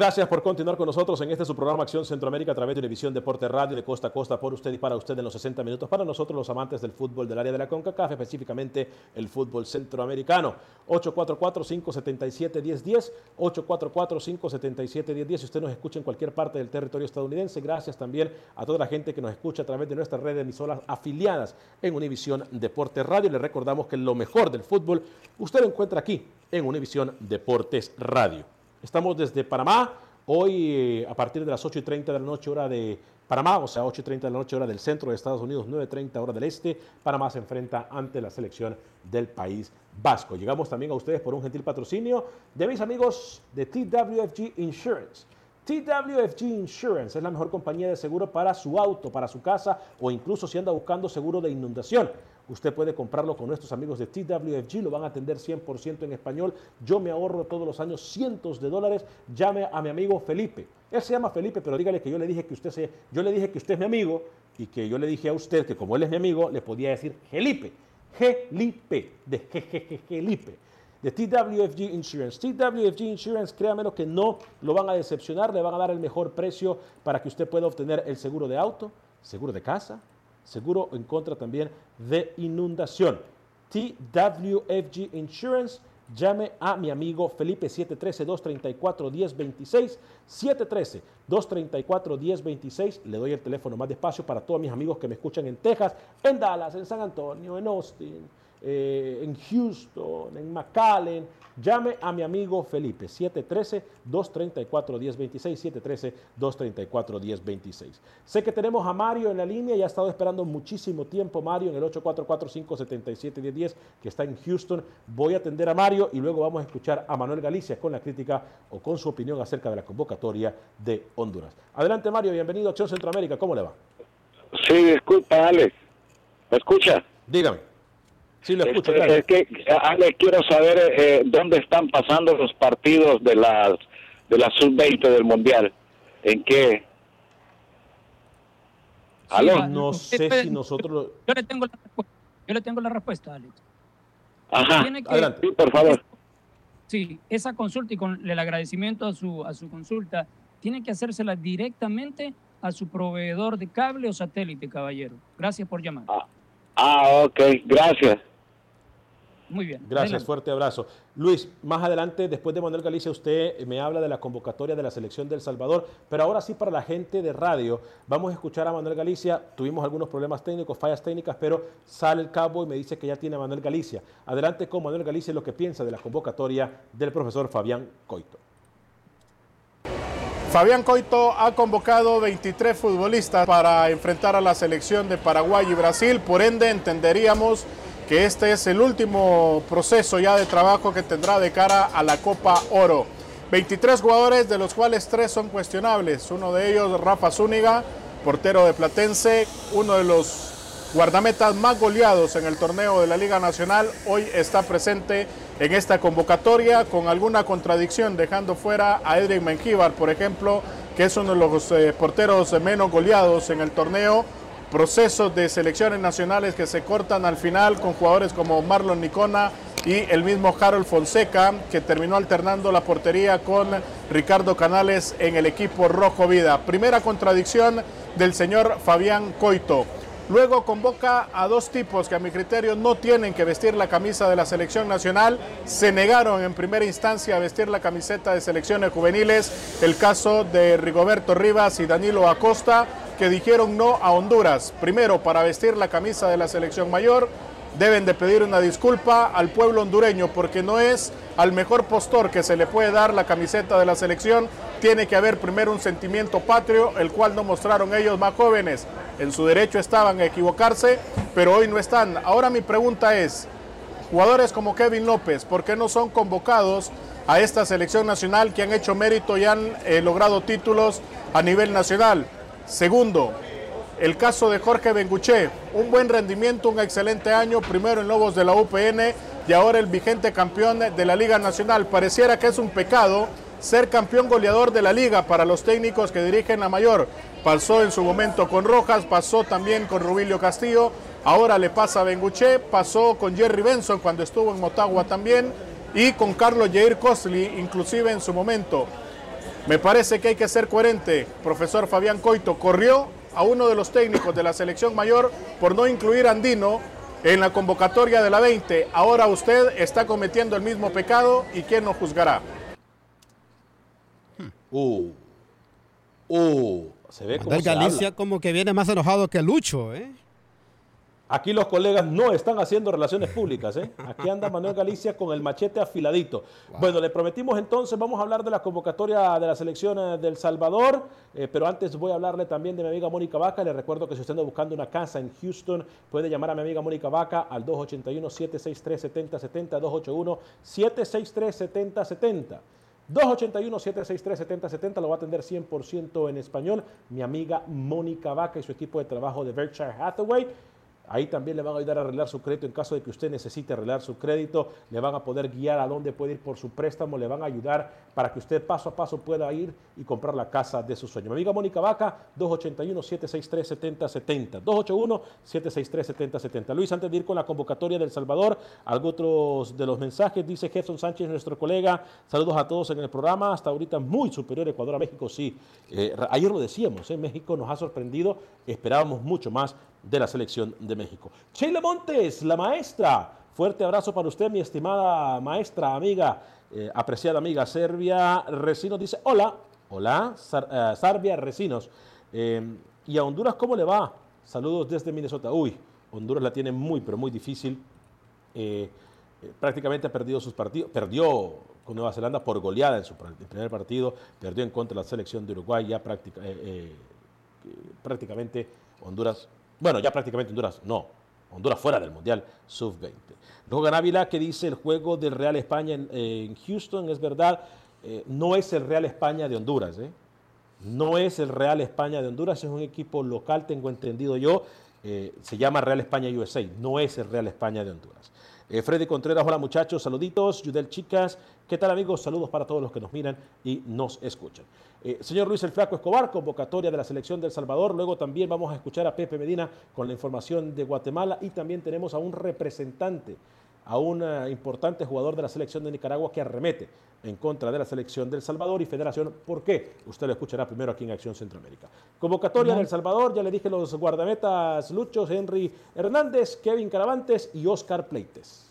Gracias por continuar con nosotros en este su programa Acción Centroamérica a través de Televisión Deporte Radio de costa a costa por usted y para usted en los 60 minutos. Para nosotros los amantes del fútbol del área de la CONCACAF, específicamente el fútbol centroamericano. 844-577-1010, 844-577-1010. Si usted nos escucha en cualquier parte del territorio estadounidense, gracias también a toda la gente que nos escucha a través de nuestra red de emisoras afiliadas en Univisión Deporte Radio. Le recordamos que lo mejor del fútbol usted lo encuentra aquí en Univisión Deportes Radio. Estamos desde Panamá, hoy eh, a partir de las 8 y 30 de la noche hora de Panamá, o sea, 8 y 30 de la noche hora del centro de Estados Unidos, 9 y 30 hora del este, Panamá se enfrenta ante la selección del País Vasco. Llegamos también a ustedes por un gentil patrocinio de mis amigos de TWFG Insurance. TWFG Insurance es la mejor compañía de seguro para su auto, para su casa o incluso si anda buscando seguro de inundación. Usted puede comprarlo con nuestros amigos de TWFG, lo van a atender 100% en español. Yo me ahorro todos los años cientos de dólares. Llame a mi amigo Felipe. Él se llama Felipe, pero dígale que yo le dije que usted se, yo le dije que usted es mi amigo y que yo le dije a usted que como él es mi amigo, le podía decir Felipe. Felipe, de Felipe de TWFG Insurance. TWFG Insurance, créanme que no lo van a decepcionar, le van a dar el mejor precio para que usted pueda obtener el seguro de auto, seguro de casa, seguro en contra también de inundación. TWFG Insurance, llame a mi amigo Felipe 713-234-1026. 713-234-1026. Le doy el teléfono más despacio para todos mis amigos que me escuchan en Texas, en Dallas, en San Antonio, en Austin, eh, en Houston, en McAllen, llame a mi amigo Felipe, 713-234-1026, 713-234-1026. Sé que tenemos a Mario en la línea, ya ha estado esperando muchísimo tiempo Mario en el 844-577-1010, que está en Houston. Voy a atender a Mario y luego vamos a escuchar a Manuel Galicia con la crítica o con su opinión acerca de la convocatoria de Honduras. Adelante Mario, bienvenido a Acción Centroamérica, ¿cómo le va? Sí, disculpa Alex, ¿me escucha? Dígame. Sí, lo escucho, este, Es que, Ale, quiero saber eh, dónde están pasando los partidos de las de la sub-20 del Mundial. ¿En qué? ¿Aló? no sé si nosotros... Yo le tengo la respuesta, yo le tengo la respuesta Alex. Ajá, adelante. Sí, por favor. Sí, esa consulta y con el agradecimiento a su, a su consulta, tiene que hacérsela directamente a su proveedor de cable o satélite, caballero. Gracias por llamar. Ah, ah ok, gracias. Muy bien. Gracias, fuerte abrazo. Luis, más adelante, después de Manuel Galicia, usted me habla de la convocatoria de la selección del Salvador, pero ahora sí para la gente de radio, vamos a escuchar a Manuel Galicia. Tuvimos algunos problemas técnicos, fallas técnicas, pero sale el cabo y me dice que ya tiene a Manuel Galicia. Adelante con Manuel Galicia lo que piensa de la convocatoria del profesor Fabián Coito. Fabián Coito ha convocado 23 futbolistas para enfrentar a la selección de Paraguay y Brasil, por ende entenderíamos que este es el último proceso ya de trabajo que tendrá de cara a la Copa Oro. 23 jugadores, de los cuales tres son cuestionables. Uno de ellos, Rafa Zúñiga, portero de Platense, uno de los guardametas más goleados en el torneo de la Liga Nacional, hoy está presente en esta convocatoria con alguna contradicción, dejando fuera a Edric Mengíbar, por ejemplo, que es uno de los eh, porteros menos goleados en el torneo procesos de selecciones nacionales que se cortan al final con jugadores como Marlon Nicona y el mismo Harold Fonseca, que terminó alternando la portería con Ricardo Canales en el equipo Rojo Vida. Primera contradicción del señor Fabián Coito. Luego convoca a dos tipos que a mi criterio no tienen que vestir la camisa de la selección nacional. Se negaron en primera instancia a vestir la camiseta de selecciones juveniles. El caso de Rigoberto Rivas y Danilo Acosta que dijeron no a Honduras. Primero para vestir la camisa de la selección mayor deben de pedir una disculpa al pueblo hondureño porque no es al mejor postor que se le puede dar la camiseta de la selección. Tiene que haber primero un sentimiento patrio, el cual no mostraron ellos más jóvenes. En su derecho estaban a equivocarse, pero hoy no están. Ahora mi pregunta es, jugadores como Kevin López, ¿por qué no son convocados a esta selección nacional que han hecho mérito y han eh, logrado títulos a nivel nacional? Segundo, el caso de Jorge Benguché, un buen rendimiento, un excelente año, primero en Lobos de la UPN y ahora el vigente campeón de la Liga Nacional. Pareciera que es un pecado ser campeón goleador de la liga para los técnicos que dirigen la mayor. Pasó en su momento con Rojas, pasó también con Rubilio Castillo, ahora le pasa a Benguché, pasó con Jerry Benson cuando estuvo en Motagua también y con Carlos Jair Costly, inclusive en su momento. Me parece que hay que ser coherente. Profesor Fabián Coito corrió a uno de los técnicos de la selección mayor por no incluir a Andino en la convocatoria de la 20. Ahora usted está cometiendo el mismo pecado y ¿quién nos juzgará? Uh, uh, se ve como Galicia como que viene más enojado que Lucho, ¿eh? Aquí los colegas no están haciendo relaciones públicas. ¿eh? Aquí anda Manuel Galicia con el machete afiladito. Bueno, le prometimos entonces, vamos a hablar de la convocatoria de la selección eh, del Salvador, eh, pero antes voy a hablarle también de mi amiga Mónica Vaca. Le recuerdo que si usted anda buscando una casa en Houston, puede llamar a mi amiga Mónica Vaca al 281-763-7070, 281-763-7070. 281-763-7070 lo va a atender 100% en español. Mi amiga Mónica Vaca y su equipo de trabajo de Berkshire Hathaway. Ahí también le van a ayudar a arreglar su crédito en caso de que usted necesite arreglar su crédito. Le van a poder guiar a dónde puede ir por su préstamo. Le van a ayudar para que usted paso a paso pueda ir y comprar la casa de su sueño. Mi amiga Mónica Vaca, 281-763-7070. 281-763-7070. Luis, antes de ir con la convocatoria del Salvador, algunos de los mensajes, dice Gerson Sánchez, nuestro colega. Saludos a todos en el programa. Hasta ahorita muy superior Ecuador a México, sí. Eh, ayer lo decíamos, ¿eh? México nos ha sorprendido. Esperábamos mucho más de la selección de México. Sheila Montes, la maestra. Fuerte abrazo para usted, mi estimada maestra, amiga, eh, apreciada amiga. Serbia Recinos dice, hola, hola, eh, Sarbia Recinos. Em, ¿Y a Honduras cómo le va? Saludos desde Minnesota. Uy, Honduras la tiene muy, pero muy difícil. Eh, prácticamente ha perdido sus partidos. Perdió con Nueva Zelanda por goleada en su primer partido. Perdió en contra de la selección de Uruguay. Ya prácticamente Honduras bueno, ya prácticamente Honduras, no, Honduras fuera del Mundial Sub-20. Rogan Ávila que dice el juego del Real España en, Houston, es verdad, eh, no es el Real España de Honduras, ¿eh? no es el Real España de Honduras, es un equipo local, tengo entendido yo, eh, se llama Real España USA, no es el Real España de Honduras. Freddy Contreras, hola muchachos, saluditos, Yudel Chicas, ¿qué tal amigos? Saludos para todos los que nos miran y nos escuchan. Eh, señor Luis el Flaco Escobar, convocatoria de la selección del Salvador. Luego también vamos a escuchar a Pepe Medina con la información de Guatemala y también tenemos a un representante, a un eh, importante jugador de la selección de Nicaragua que arremete en contra de la selección del Salvador y Federación. ¿Por qué? Usted lo escuchará primero aquí en Acción Centroamérica. Convocatoria del Salvador, ya le dije los guardametas Luchos, Henry Hernández, Kevin Caravantes y Oscar Pleites.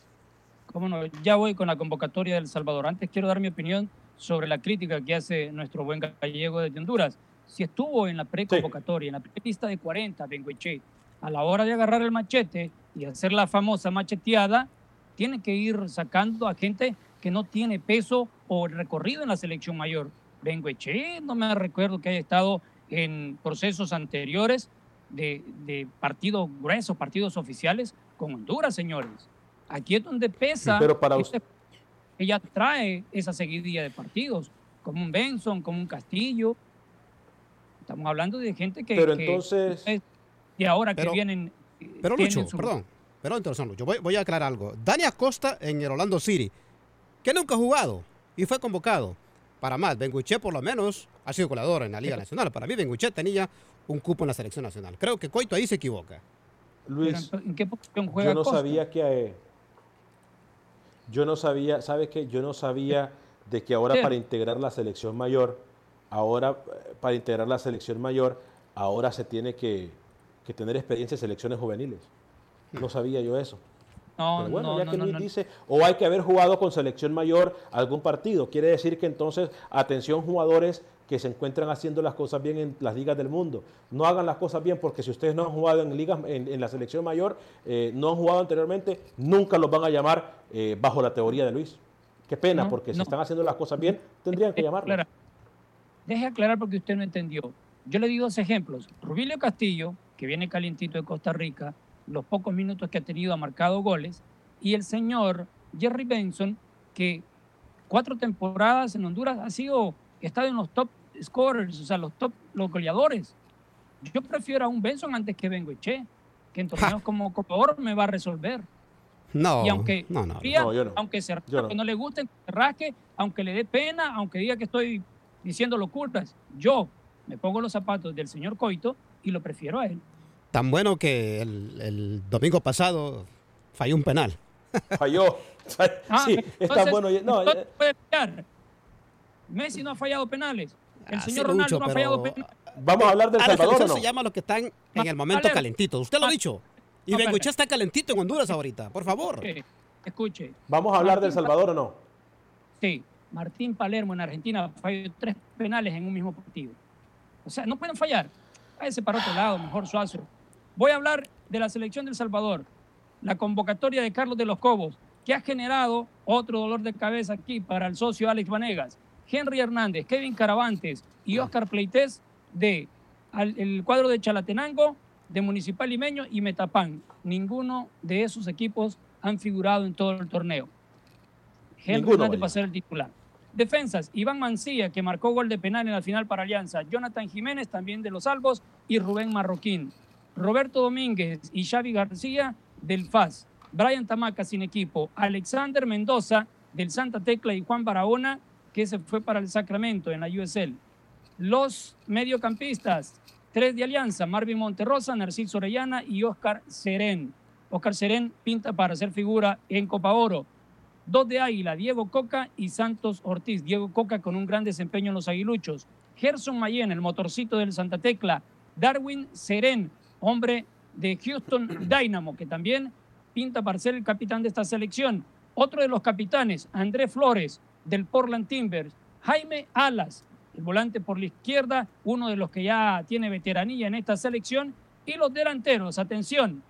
Cómo no, ya voy con la convocatoria del Salvador. Antes quiero dar mi opinión sobre la crítica que hace nuestro buen gallego de Honduras. Si estuvo en la preconvocatoria, en la lista de 40, Bengueche, a la hora de agarrar el machete y hacer la famosa macheteada, tiene que ir sacando a gente que no tiene peso o recorrido en la selección mayor. Bengueche, no me recuerdo que haya estado en procesos anteriores de, de partidos gruesos, partidos oficiales con Honduras, señores. Aquí es donde pesa. pero para usted ella trae esa seguidilla de partidos, como un Benson, como un Castillo. Estamos hablando de gente que... Pero entonces... y ahora que vienen... Pero Lucho, perdón, pero entonces Lucho, voy, voy a aclarar algo. Dani Acosta en el Orlando City, que nunca ha jugado y fue convocado. Para más, Benguche por lo menos ha sido colador en la Liga Nacional. Para mí Benguche tenía un cupo en la selección nacional. Creo que Coito ahí se equivoca. Luis, ¿en qué posición juega yo no sabía que yo no sabía, ¿sabes qué? Yo no sabía de que ahora para integrar la selección mayor, ahora eh, para integrar la selección mayor, ahora se tiene que, tener experiencia en selecciones juveniles. No sabía yo eso. No, Pero bueno, ya que Luis dice, o hay que haber jugado con selección mayor algún partido. Quiere decir que entonces, atención jugadores que se encuentran haciendo las cosas bien en las ligas del mundo. No hagan las cosas bien porque si ustedes no han jugado en ligas, en, la selección mayor, eh, no han jugado anteriormente, nunca los van a llamar eh, bajo la teoría de Luis. Qué pena, porque si están haciendo las cosas bien, tendrían que llamarlo. Deje aclarar porque usted no entendió. Yo le di dos ejemplos. Rubilio Castillo, que viene calientito de Costa Rica, los pocos minutos que ha tenido ha marcado goles, y el señor Jerry Benson, que cuatro temporadas en Honduras ha sido, estado en los top scorers, o sea, los top, los goleadores. Yo prefiero a un Benson antes que Bengoche, que en torneos como Copa Oro me va a resolver. No, y aunque, no, no, aunque se no. le guste, se rasque, aunque le dé pena, aunque diga que estoy diciendo locuras, yo me pongo los zapatos del señor Coito y lo prefiero a él. Tan bueno que el, domingo pasado falló un penal. Falló. Ah, sí, es tan bueno. No, eh. puede Messi no ha fallado penales. El señor Ronaldo no ha fallado penales. Vamos a hablar del Salvador. ¿o no? se llama los que están en el momento calentito. Usted lo ha dicho. Y Bengochea está calentito en Honduras ahorita, por favor. Escuche. ¿Vamos a hablar del Salvador o no? Sí. Martín Palermo en Argentina falló tres penales en un mismo partido. O sea, no pueden fallar. Váyase para otro lado, mejor Suazo. Voy a hablar de la selección del Salvador. La convocatoria de Carlos de los Cobos, que ha generado otro dolor de cabeza aquí para el socio Alex Vanegas. Henry Hernández, Kevin Caravantes y Oscar Pleites de el cuadro de Chalatenango de Municipal Limeño y Metapán. Ninguno de esos equipos han figurado en todo el torneo. Henry va a ser el titular. Defensas, Iván Mancilla, que marcó gol de penal en la final para Alianza. Jonathan Jiménez, también de los Albos. Y Rubén Marroquín. Roberto Domínguez y Xavi García, del FAS. Brian Tamaca, sin equipo. Alexander Mendoza, del Santa Tecla. Y Juan Barahona, que se fue para el Sacramento en la USL. Los mediocampistas, Tres de Alianza, Marvin Monterrosa, Narciso Orellana y Oscar Serén. Oscar Serén pinta para ser figura en Copa Oro. Dos de Águila, Diego Coca y Santos Ortiz. Diego Coca con un gran desempeño en los aguiluchos. Gerson Mayen, el motorcito del Santa Tecla. Darwin Serén, hombre de Houston Dynamo, que también pinta para ser el capitán de esta selección. Otro de los capitanes, André Flores, del Portland Timbers. Jaime Alas, el volante por la izquierda, uno de los que ya tiene veteranía en esta selección. Y los delanteros, atención,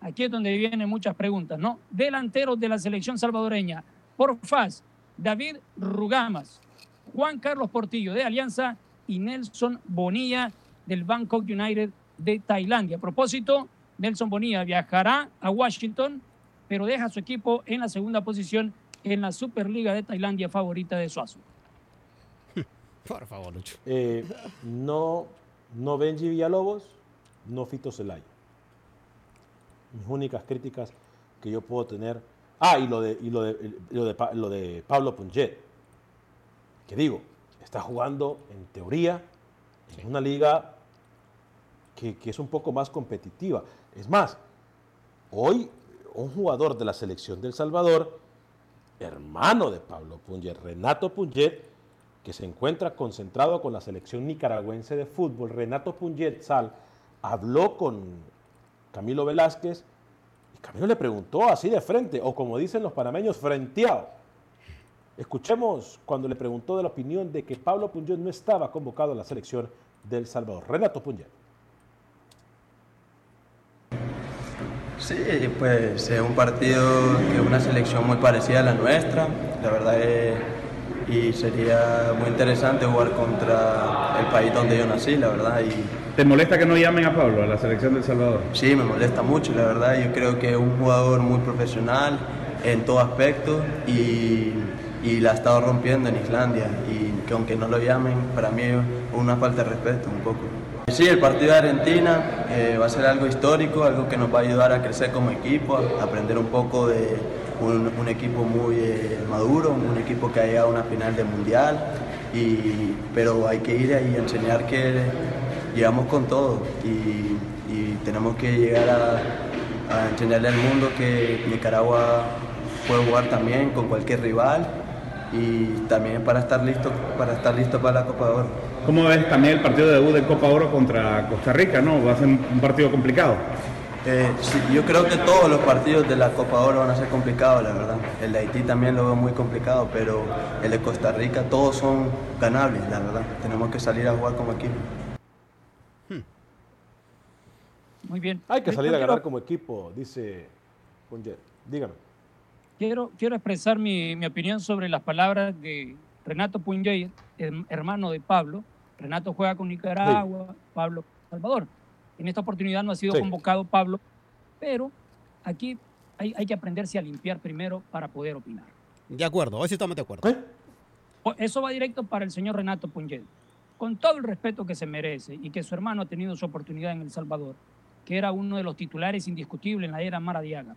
aquí es donde vienen muchas preguntas, ¿no? Delanteros de la selección salvadoreña, por FAS, David Rugamas, Juan Carlos Portillo de Alianza y Nelson Bonilla del Bangkok United de Tailandia. A propósito, Nelson Bonilla viajará a Washington, pero deja su equipo en la segunda posición en la Superliga de Tailandia favorita de Suazo. Por favor, Lucho. Eh, no, no Benji Villalobos, no Fito Celaya. Mis únicas críticas que yo puedo tener. Ah, y lo de, y lo de, lo de, lo de Pablo Punget. Que digo, está jugando en teoría en una liga que, es un poco más competitiva. Es más, hoy un jugador de la selección del Salvador, hermano de Pablo Punget, Renato Punget, que se encuentra concentrado con la selección nicaragüense de fútbol, Renato Sal, habló con Camilo Velázquez y Camilo le preguntó así de frente, o como dicen los panameños, frenteado. Escuchemos cuando le preguntó de la opinión de que Pablo Punget no estaba convocado a la selección del Salvador. Renato Punget. Sí, pues es un partido que es una selección muy parecida a la nuestra. La verdad es y sería muy interesante jugar contra el país donde yo nací, la verdad. Y... ¿Te molesta que no llamen a Pablo a la selección del Salvador? Sí, me molesta mucho, la verdad. Yo creo que es un jugador muy profesional en todo aspecto y, y la ha estado rompiendo en Islandia y que aunque no lo llamen, para mí es una falta de respeto un poco. Sí, el partido de Argentina eh, va a ser algo histórico, algo que nos va a ayudar a crecer como equipo, a aprender un poco de un, equipo muy eh, maduro, un equipo que ha llegado a una final de mundial, y, pero hay que ir ahí a enseñar que llegamos con todo y, tenemos que llegar a, enseñarle al mundo que Nicaragua puede jugar también con cualquier rival y también para estar listo para estar listo para la Copa de Oro. ¿Cómo ves también el partido de debut de Copa Oro contra Costa Rica? ¿no? Va a ser un partido complicado. Eh, sí, yo creo que todos los partidos de la Copa Oro van a ser complicados, la verdad. El de Haití también lo veo muy complicado, pero el de Costa Rica todos son ganables, la verdad. Tenemos que salir a jugar como equipo. Muy bien. Hay que salir a ganar como equipo, dice. Dígame. Quiero, quiero expresar mi, mi opinión sobre las palabras de Renato Puñey, hermano de Pablo. Renato juega con Nicaragua, Pablo con Salvador. En esta oportunidad no ha sido Sí. convocado Pablo, pero aquí hay, hay que aprenderse a limpiar primero para poder opinar. De acuerdo, hoy sí estamos de acuerdo. Eso va directo para el señor Renato Puñet. Con todo el respeto que se merece y que su hermano ha tenido su oportunidad en El Salvador, que era uno de los titulares indiscutibles en la era Maradiaga.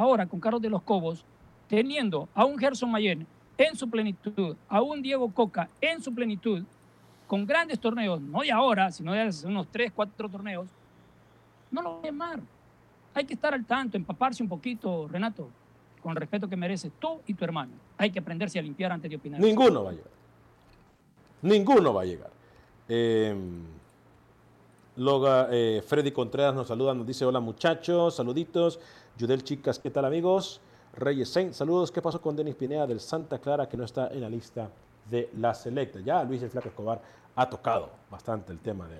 Ahora, con Carlos de los Cobos, teniendo a un Gerson Mayen en su plenitud, a un Diego Coca en su plenitud, con grandes torneos, no de ahora, sino de hace unos 3, 4 torneos, no lo voy a llamar. Hay que estar al tanto, empaparse un poquito, Renato, con el respeto que mereces tú y tu hermano. Hay que aprenderse a limpiar antes de opinar. Ninguno va a llegar. Ninguno va a llegar. Eh, Loga, eh, Freddy Contreras nos saluda, nos dice hola muchachos, saluditos. Yudel Chicas, ¿qué tal amigos? Reyes Saint, saludos. ¿Qué pasó con Denis Pineda del Santa Clara que no está en la lista de la selecta? Ya Luis el Flaco Escobar ha tocado bastante el tema de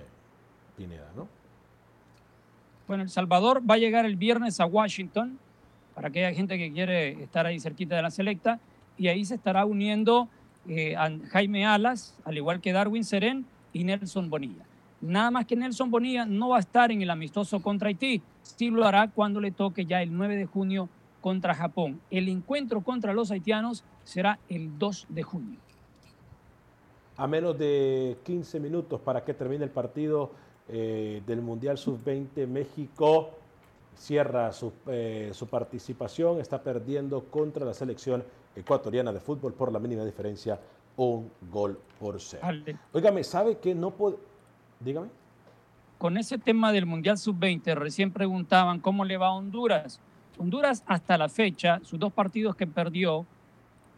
Pineda, ¿no? Bueno, El Salvador va a llegar el viernes a Washington para aquella gente que quiere estar ahí cerquita de la selecta y ahí se estará uniendo eh, a Jaime Alas, al igual que Darwin Serén y Nelson Bonilla. Nada más que Nelson Bonilla no va a estar en el amistoso contra Haití, sí lo hará cuando le toque ya el 9 de junio contra Japón. El encuentro contra los haitianos será el 2 de junio. A menos de 15 minutos para que termine el partido eh, del Mundial Sub-20, México cierra su, eh, su participación, está perdiendo contra la selección ecuatoriana de fútbol por la mínima diferencia, un gol por cero. Óigame, ¿sabe que no puede? Dígame. con ese tema del Mundial Sub-20, recién preguntaban cómo le va a Honduras. Honduras hasta la fecha, sus dos partidos que perdió,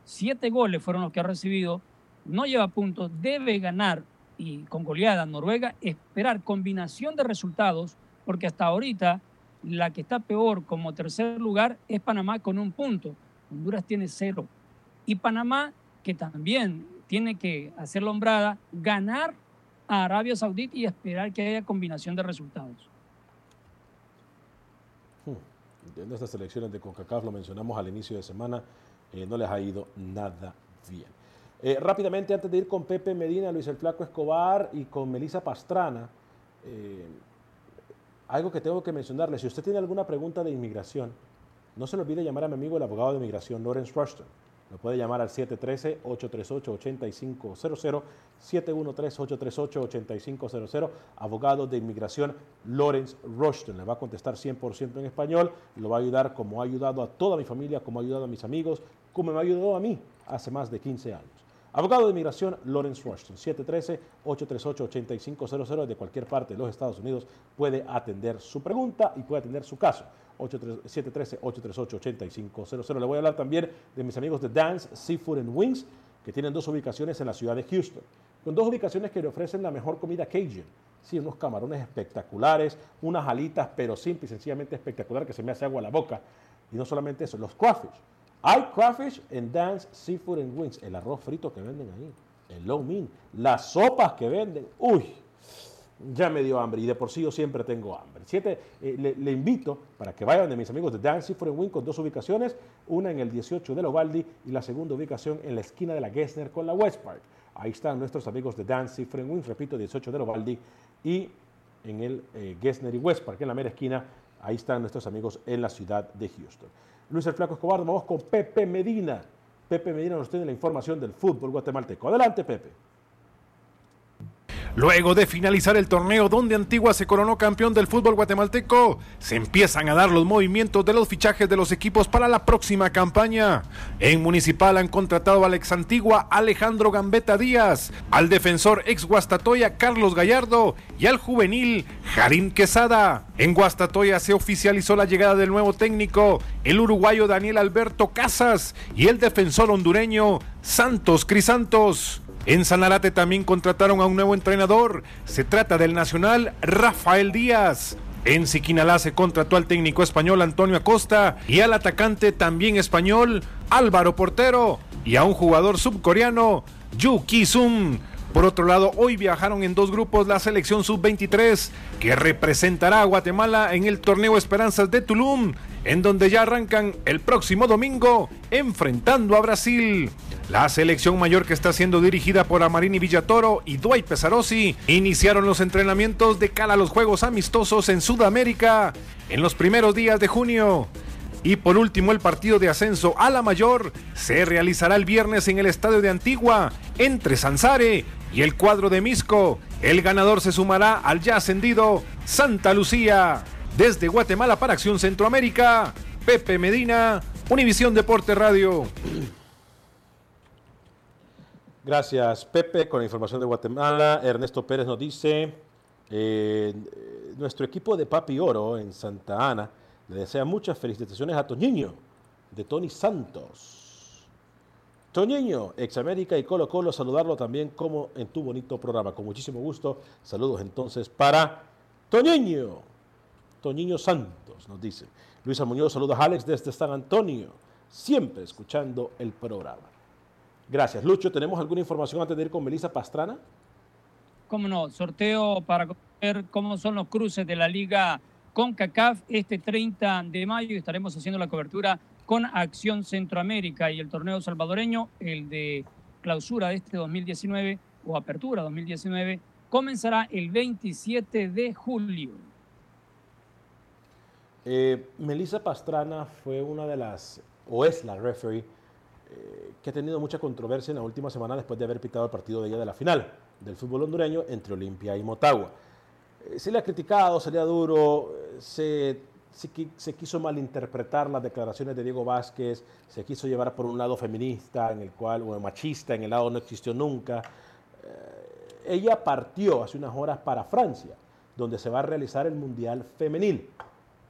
siete goles fueron los que ha recibido, no lleva puntos, debe ganar y con goleada Noruega, esperar combinación de resultados, porque hasta ahorita la que está peor como tercer lugar es Panamá con un punto. Honduras tiene cero. Y Panamá, que también tiene que hacer la hombrada, ganar a Arabia Saudita y esperar que haya combinación de resultados. En estas elecciones de CONCACAF, lo mencionamos al inicio de semana, eh, no les ha ido nada bien. Eh, rápidamente, antes de ir con Pepe Medina, Luis el Flaco Escobar y con Melisa Pastrana, eh, algo que tengo que mencionarles, si usted tiene alguna pregunta de inmigración, no se le olvide llamar a mi amigo el abogado de inmigración, Lawrence Rushton. Lo puede llamar al 713-838-8500, 713-838-8500, abogado de inmigración Lawrence Rushton. Le va a contestar 100% en español, lo va a ayudar como ha ayudado a toda mi familia, como ha ayudado a mis amigos, como me ha ayudado a mí hace más de 15 años. Abogado de inmigración Lawrence Rushton, 713-838-8500 de cualquier parte de los Estados Unidos puede atender su pregunta y puede atender su caso. 713-838-8500. Le voy a hablar también de mis amigos de Dance Seafood and Wings, que tienen dos ubicaciones en la ciudad de Houston, con dos ubicaciones que le ofrecen la mejor comida Cajun. Sí, unos camarones espectaculares, unas alitas, pero simple y sencillamente espectacular, que se me hace agua a la boca. Y no solamente eso, los crawfish. Hay crawfish en Dance Seafood and Wings, el arroz frito que venden ahí, el low mean, las sopas que venden. Uy, ya me dio hambre y de por sí yo siempre tengo hambre. Siete, eh, le, invito para que vayan de mis amigos de Dance and Wings con dos ubicaciones, una en el 18 de Lovaldi y la segunda ubicación en la esquina de la Gessner con la West Park. Ahí están nuestros amigos de Dance and Wings, repito, 18 de Lovaldi y en el eh, Gessner y West Park, en la mera esquina, ahí están nuestros amigos en la ciudad de Houston. Luis el Flaco Escobar, vamos con Pepe Medina. Pepe Medina nos tiene la información del fútbol guatemalteco. Adelante, Pepe. Luego de finalizar el torneo donde Antigua se coronó campeón del fútbol guatemalteco, se empiezan a dar los movimientos de los fichajes de los equipos para la próxima campaña. En Municipal han contratado al ex Antigua Alejandro Gambetta Díaz, al defensor ex Guastatoya Carlos Gallardo y al juvenil Jarín Quesada. En Guastatoya se oficializó la llegada del nuevo técnico, el uruguayo Daniel Alberto Casas y el defensor hondureño Santos Crisantos. En Sanarate también contrataron a un nuevo entrenador. Se trata del nacional Rafael Díaz. En Siquinalá se contrató al técnico español Antonio Acosta y al atacante también español Álvaro Portero y a un jugador subcoreano Yu Ki-sum. Por otro lado, hoy viajaron en dos grupos la selección sub-23 que representará a Guatemala en el torneo Esperanzas de Tulum, en donde ya arrancan el próximo domingo enfrentando a Brasil. La selección mayor que está siendo dirigida por Amarini Villatoro y Dwight Pesarosi iniciaron los entrenamientos de cara a los Juegos Amistosos en Sudamérica en los primeros días de junio. Y por último, el partido de ascenso a la mayor se realizará el viernes en el estadio de Antigua entre Sansare y el cuadro de Misco. El ganador se sumará al ya ascendido Santa Lucía. Desde Guatemala para Acción Centroamérica, Pepe Medina, Univisión Deporte Radio. Gracias, Pepe, con la información de Guatemala. Ernesto Pérez nos dice, eh, nuestro equipo de Papi Oro en Santa Ana le desea muchas felicitaciones a Toñiño, de Tony Santos. Toñiño, ex América y Colo Colo, saludarlo también como en tu bonito programa. Con muchísimo gusto. Saludos entonces para Toñiño. Toñiño Santos nos dice. Luisa Muñoz, saludos a Alex desde San Antonio. Siempre escuchando el programa. Gracias. Lucho, ¿tenemos alguna información antes de ir con Melissa Pastrana? Cómo no, sorteo para ver cómo son los cruces de la liga CONCACAF este 30 de mayo estaremos haciendo la cobertura con Acción Centroamérica y el torneo salvadoreño, el de clausura de este 2019 o apertura 2019, comenzará el 27 de julio. Eh, Melissa Pastrana fue una de las, o es la referee, eh, que ha tenido mucha controversia en la última semana después de haber pitado el partido de ella de la final del fútbol hondureño entre Olimpia y Motagua. Eh, se le ha criticado, se le ha duro, se se, quiso malinterpretar las declaraciones de Diego Vázquez, se quiso llevar por un lado feminista, en el cual, o machista, en el lado no existió nunca. Eh, ella partió hace unas horas para Francia, donde se va a realizar el Mundial Femenil.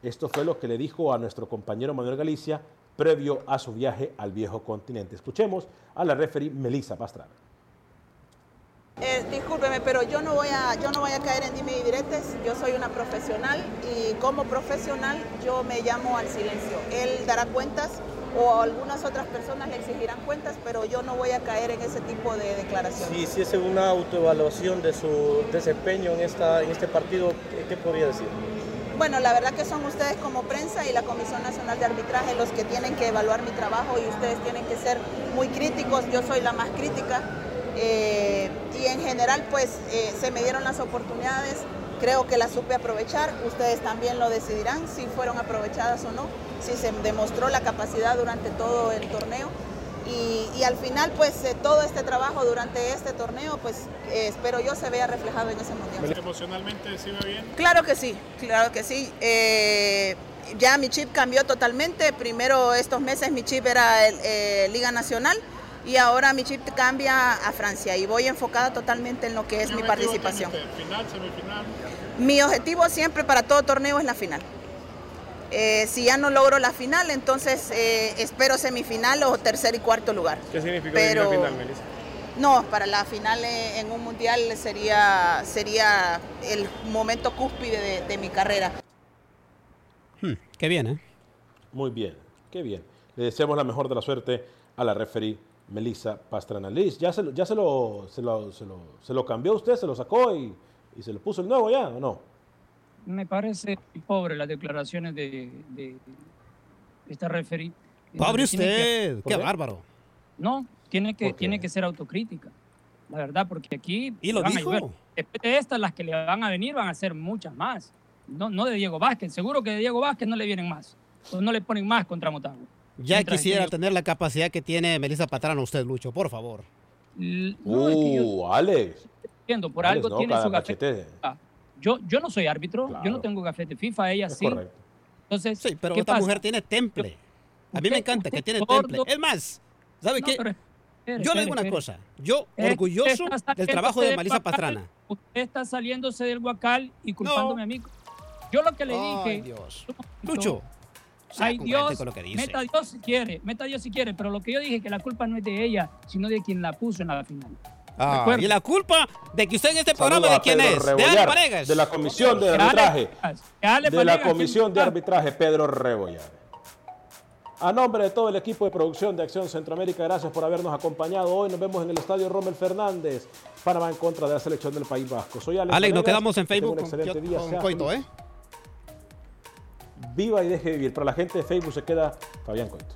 Esto fue lo que le dijo a nuestro compañero Manuel Galicia previo a su viaje al viejo continente. Escuchemos a la referee Melissa Pastrana. Eh, discúlpeme, pero yo no, voy a, yo no voy a caer en dime y diretes. Yo soy una profesional y como profesional yo me llamo al silencio. Él dará cuentas o algunas otras personas le exigirán cuentas, pero yo no voy a caer en ese tipo de declaraciones. Si hiciese una autoevaluación de su desempeño en, esta, en este partido, ¿qué, podría decir? Bueno, la verdad que son ustedes como prensa y la Comisión Nacional de Arbitraje los que tienen que evaluar mi trabajo y ustedes tienen que ser muy críticos. Yo soy la más crítica eh, y en general pues eh, se me dieron las oportunidades, creo que las supe aprovechar, ustedes también lo decidirán si fueron aprovechadas o no, si se demostró la capacidad durante todo el torneo. Y, al final, pues eh, todo este trabajo durante este torneo, pues espero yo se vea reflejado en ese mundial. ¿Emocionalmente sí va bien? Claro que sí, claro que sí. ya mi chip cambió totalmente. Primero estos meses mi chip era el, Liga Nacional y ahora mi chip cambia a Francia y voy enfocada totalmente en lo que es mi participación. ¿Final, semifinal? Mi objetivo siempre para todo torneo es la final. Eh, si ya no logro la final, entonces eh, espero semifinal o tercer y cuarto lugar. ¿Qué significa la final, Melissa? No, para la final eh, en un mundial sería, sería el momento cúspide de, mi carrera. Hmm, qué bien, ¿eh? Muy bien, qué bien. Le deseamos la mejor de la suerte a la referee Melissa Pastrana. Liz, ¿ya, se, ya se, lo, se, lo, se, lo, cambió usted? ¿Se lo sacó y, y, se lo puso el nuevo ya o no? Me parece pobre las declaraciones de, de, esta referee. Pobre usted, qué bárbaro. No, tiene que, tiene que ser autocrítica. La verdad, porque aquí... ¿Y lo dijo? Después de estas, las que le van a venir van a ser muchas más. No, no de Diego Vázquez. Seguro que de Diego Vázquez no le vienen más. no le ponen más contra Motagua. Ya quisiera tener la capacidad que tiene Melissa Patrana usted, Lucho, por favor. uh, Alex. Entiendo, por algo tiene su gafete. Yo, yo no soy árbitro, yo no tengo gafete FIFA, ella sí. Correcto. Entonces, sí, pero esta mujer tiene temple. A mí me encanta que tiene temple. Es más, ¿sabe qué? yo le digo una cosa. Yo, orgulloso del trabajo de Melissa Patrana. Usted está saliéndose del guacal y culpándome a mí. Yo lo que le dije. Dios. Lucho, Ay, Dios, meta Dios si quiere, meta Dios si quiere, pero lo que yo dije que la culpa no es de ella, sino de quien la puso en la final. Ah, y la culpa de que usted en este programa, a ¿de quién Pedro es? De Ale Paredes. De la comisión de arbitraje. De Ale De la comisión de arbitraje, Pedro Rebollar. A nombre de todo el equipo de producción de Acción Centroamérica, gracias por habernos acompañado hoy. Nos vemos en el estadio Rommel Fernández, Panamá en contra de la selección del País Vasco. Soy Alex. Alex, nos quedamos en Facebook Un excelente con- día. con sea Coito, feliz. ¿eh? Viva y deje vivir. Para la gente de Facebook se queda Fabián Coito.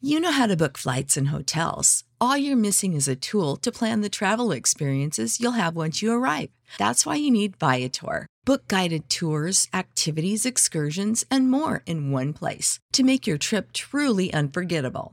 You know how to book flights and hotels. All you're missing is a tool to plan the travel experiences you'll have once you arrive. That's why you need Viator. Book guided tours, activities, excursions, and more in one place to make your trip truly unforgettable.